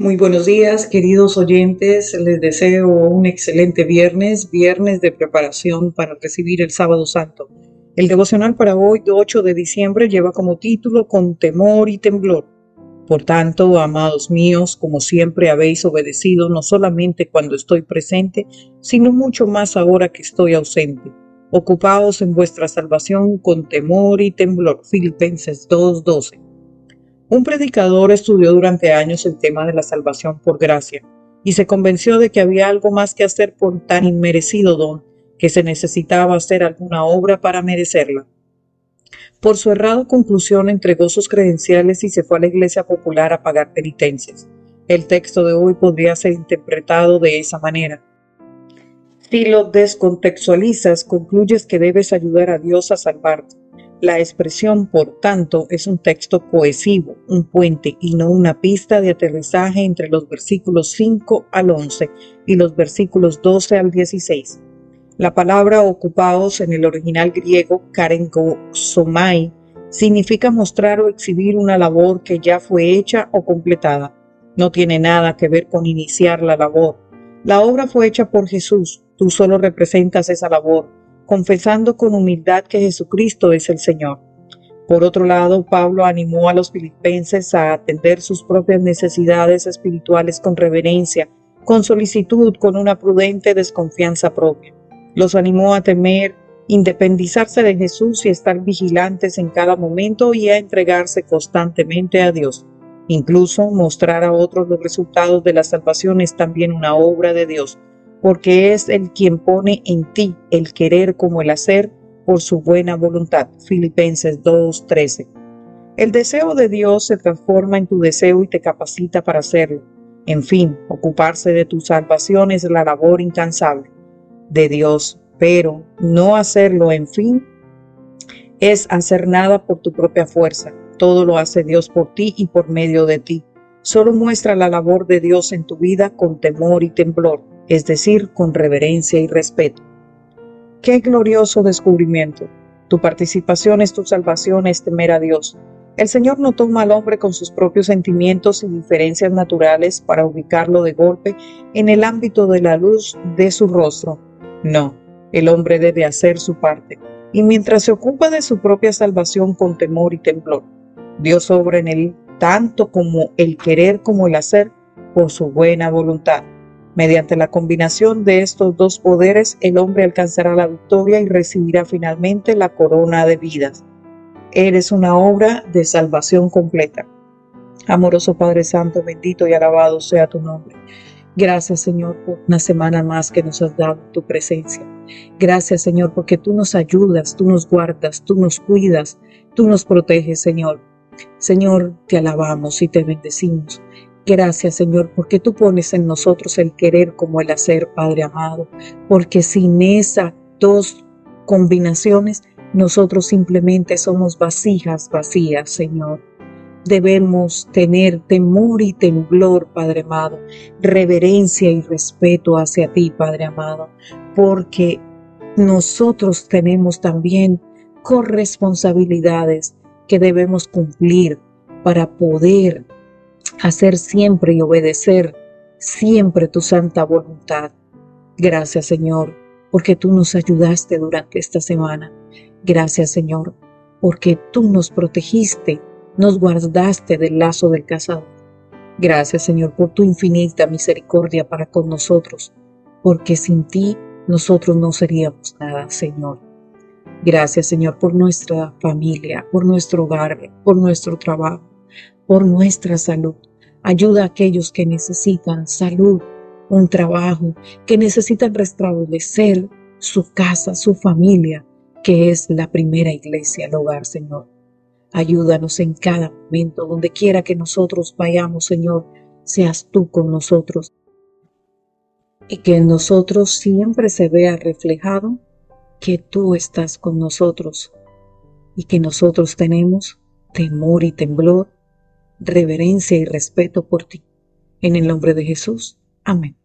Muy buenos días, queridos oyentes. Les deseo un excelente viernes, viernes de preparación para recibir el sábado santo. El devocional para hoy, 8 de diciembre, lleva como título Con temor y temblor. Por tanto, amados míos, como siempre habéis obedecido, no solamente cuando estoy presente, sino mucho más ahora que estoy ausente. Ocupaos en vuestra salvación con temor y temblor. Filipenses 2:12. Un predicador estudió durante años el tema de la salvación por gracia y se convenció de que había algo más que hacer por tan inmerecido don, que se necesitaba hacer alguna obra para merecerla. Por su errada conclusión entregó sus credenciales y se fue a la iglesia popular a pagar penitencias. El texto de hoy podría ser interpretado de esa manera. Si lo descontextualizas, concluyes que debes ayudar a Dios a salvarte la expresión, por tanto, es un texto cohesivo, un puente y no una pista de aterrizaje entre los versículos 5 al 11 y los versículos 12 al 16. La palabra ocupaos en el original griego karengosomai significa mostrar o exhibir una labor que ya fue hecha o completada. No tiene nada que ver con iniciar la labor. La obra fue hecha por Jesús, tú solo representas esa labor confesando con humildad que Jesucristo es el Señor. Por otro lado, Pablo animó a los filipenses a atender sus propias necesidades espirituales con reverencia, con solicitud, con una prudente desconfianza propia. Los animó a temer, independizarse de Jesús y estar vigilantes en cada momento y a entregarse constantemente a Dios. Incluso mostrar a otros los resultados de la salvación es también una obra de Dios, porque es el quien pone en ti el querer como el hacer por su buena voluntad. Filipenses 2:13. El deseo de Dios se transforma en tu deseo y te capacita para hacerlo. En fin, ocuparse de tu salvación es la labor incansable de Dios, pero no hacerlo, en fin, es hacer nada por tu propia fuerza. Todo lo hace Dios por ti y por medio de ti. Solo muestra la labor de Dios en tu vida con temor y temblor es decir, con reverencia y respeto. Qué glorioso descubrimiento. Tu participación es tu salvación, es temer a Dios. El Señor no toma al hombre con sus propios sentimientos y diferencias naturales para ubicarlo de golpe en el ámbito de la luz de su rostro. No, el hombre debe hacer su parte, y mientras se ocupa de su propia salvación con temor y temblor, Dios obra en él tanto como el querer como el hacer por su buena voluntad. Mediante la combinación de estos dos poderes, el hombre alcanzará la victoria y recibirá finalmente la corona de vidas. Eres una obra de salvación completa. Amoroso Padre Santo, bendito y alabado sea tu nombre. Gracias Señor por una semana más que nos has dado tu presencia. Gracias Señor porque tú nos ayudas, tú nos guardas, tú nos cuidas, tú nos proteges Señor. Señor, te alabamos y te bendecimos. Gracias, Señor, porque tú pones en nosotros el querer como el hacer, Padre amado, porque sin esas dos combinaciones, nosotros simplemente somos vasijas vacías, Señor. Debemos tener temor y temblor, Padre amado, reverencia y respeto hacia ti, Padre amado, porque nosotros tenemos también corresponsabilidades que debemos cumplir para poder hacer siempre y obedecer siempre tu santa voluntad. Gracias Señor, porque tú nos ayudaste durante esta semana. Gracias Señor, porque tú nos protegiste, nos guardaste del lazo del cazador. Gracias Señor por tu infinita misericordia para con nosotros, porque sin ti nosotros no seríamos nada, Señor. Gracias Señor por nuestra familia, por nuestro hogar, por nuestro trabajo, por nuestra salud. Ayuda a aquellos que necesitan salud, un trabajo, que necesitan restablecer su casa, su familia, que es la primera iglesia, el hogar, Señor. Ayúdanos en cada momento, donde quiera que nosotros vayamos, Señor, seas tú con nosotros. Y que en nosotros siempre se vea reflejado que tú estás con nosotros y que nosotros tenemos temor y temblor reverencia y respeto por ti. En el nombre de Jesús. Amén.